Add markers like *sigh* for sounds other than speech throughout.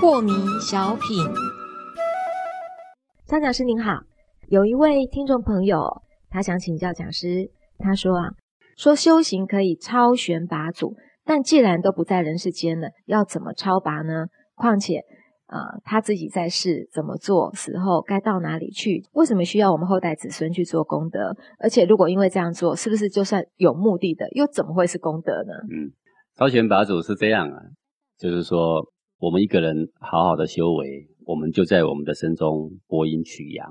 破迷小品，张讲师您好，有一位听众朋友，他想请教讲师，他说啊，说修行可以超玄拔祖，但既然都不在人世间了，要怎么超拔呢？况且，呃，他自己在世怎么做，死后该到哪里去？为什么需要我们后代子孙去做功德？而且，如果因为这样做，是不是就算有目的的，又怎么会是功德呢？嗯，超玄拔祖是这样啊，就是说。我们一个人好好的修为，我们就在我们的身中播阴取阳，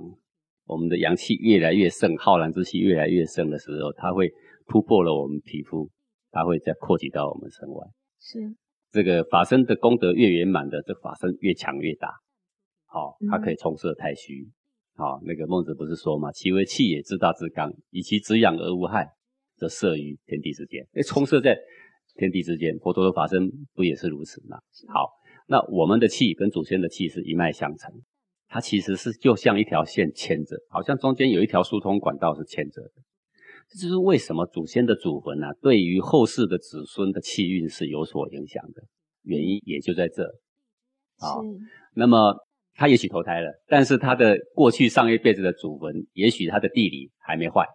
我们的阳气越来越盛，浩然之气越来越盛的时候，它会突破了我们皮肤，它会再扩及到我们身外。是这个法身的功德越圆满的，这法身越强越大。好，它可以充塞太虚。好，那个孟子不是说嘛，其为气也，自大自刚，以其止养而无害，则摄于天地之间。哎，充塞在天地之间，佛陀的法身不也是如此吗？好。那我们的气跟祖先的气是一脉相承，它其实是就像一条线牵着，好像中间有一条疏通管道是牵着的。这就是为什么祖先的祖坟呢，对于后世的子孙的气运是有所影响的原因，也就在这。啊，那么他也许投胎了，但是他的过去上一辈子的祖坟，也许他的地理还没坏，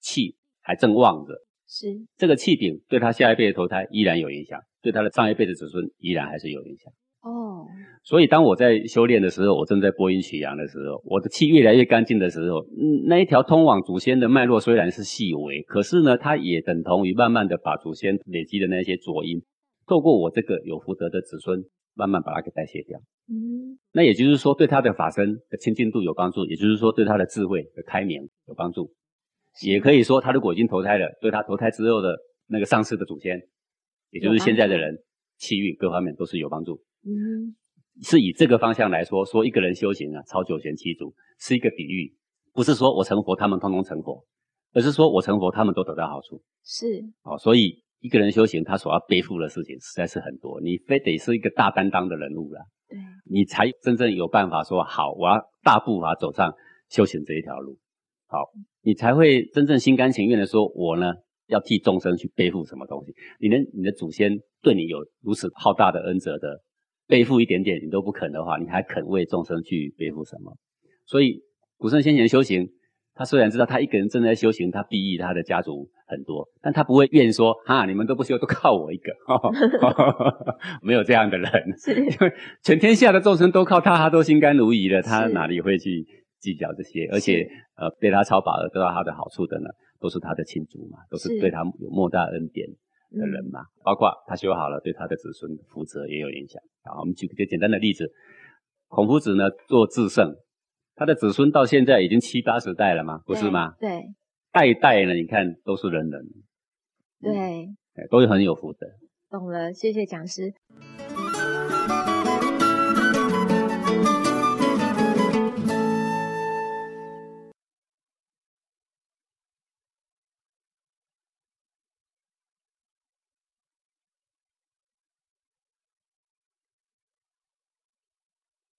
气还正旺着。是这个气顶对他下一辈子投胎依然有影响，对他的上一辈子子孙依然还是有影响。哦，所以当我在修炼的时候，我正在播音取阳的时候，我的气越来越干净的时候，嗯，那一条通往祖先的脉络虽然是细微，可是呢，它也等同于慢慢的把祖先累积的那些浊音，透过我这个有福德的子孙，慢慢把它给代谢掉。嗯，那也就是说，对他的法身的清净度有帮助，也就是说，对他的智慧的开明有帮助。也可以说，他如果已经投胎了，对他投胎之后的那个上世的祖先，也就是现在的人，气运各方面都是有帮助。嗯，是以这个方向来说，说一个人修行啊，超九玄七祖是一个比喻，不是说我成佛，他们通通成佛，而是说我成佛，他们都得到好处。是，哦，所以一个人修行，他所要背负的事情实在是很多，你非得是一个大担当的人物了，对，你才真正有办法说好，我要大步伐走上修行这一条路，好，你才会真正心甘情愿的说，我呢要替众生去背负什么东西。你能，你的祖先对你有如此浩大的恩泽的。背负一点点你都不肯的话，你还肯为众生去背负什么？所以古圣先贤修行，他虽然知道他一个人正在修行，他裨益他的家族很多，但他不会怨说哈，你们都不修，都靠我一个，*laughs* *laughs* 没有这样的人，因为全天下的众生都靠他，他都心甘如饴了，他哪里会去计较这些？而且呃，被他超拔了得到他的好处的呢，都是他的亲族嘛，都是对他有莫大恩典。的人嘛，包括他修好了，对他的子孙福泽也有影响。啊，我们举个简单的例子，孔夫子呢做至圣，他的子孙到现在已经七八十代了嘛，不是吗？对，代代呢，你看都是人人，对，都是很有福的。懂了，谢谢讲师。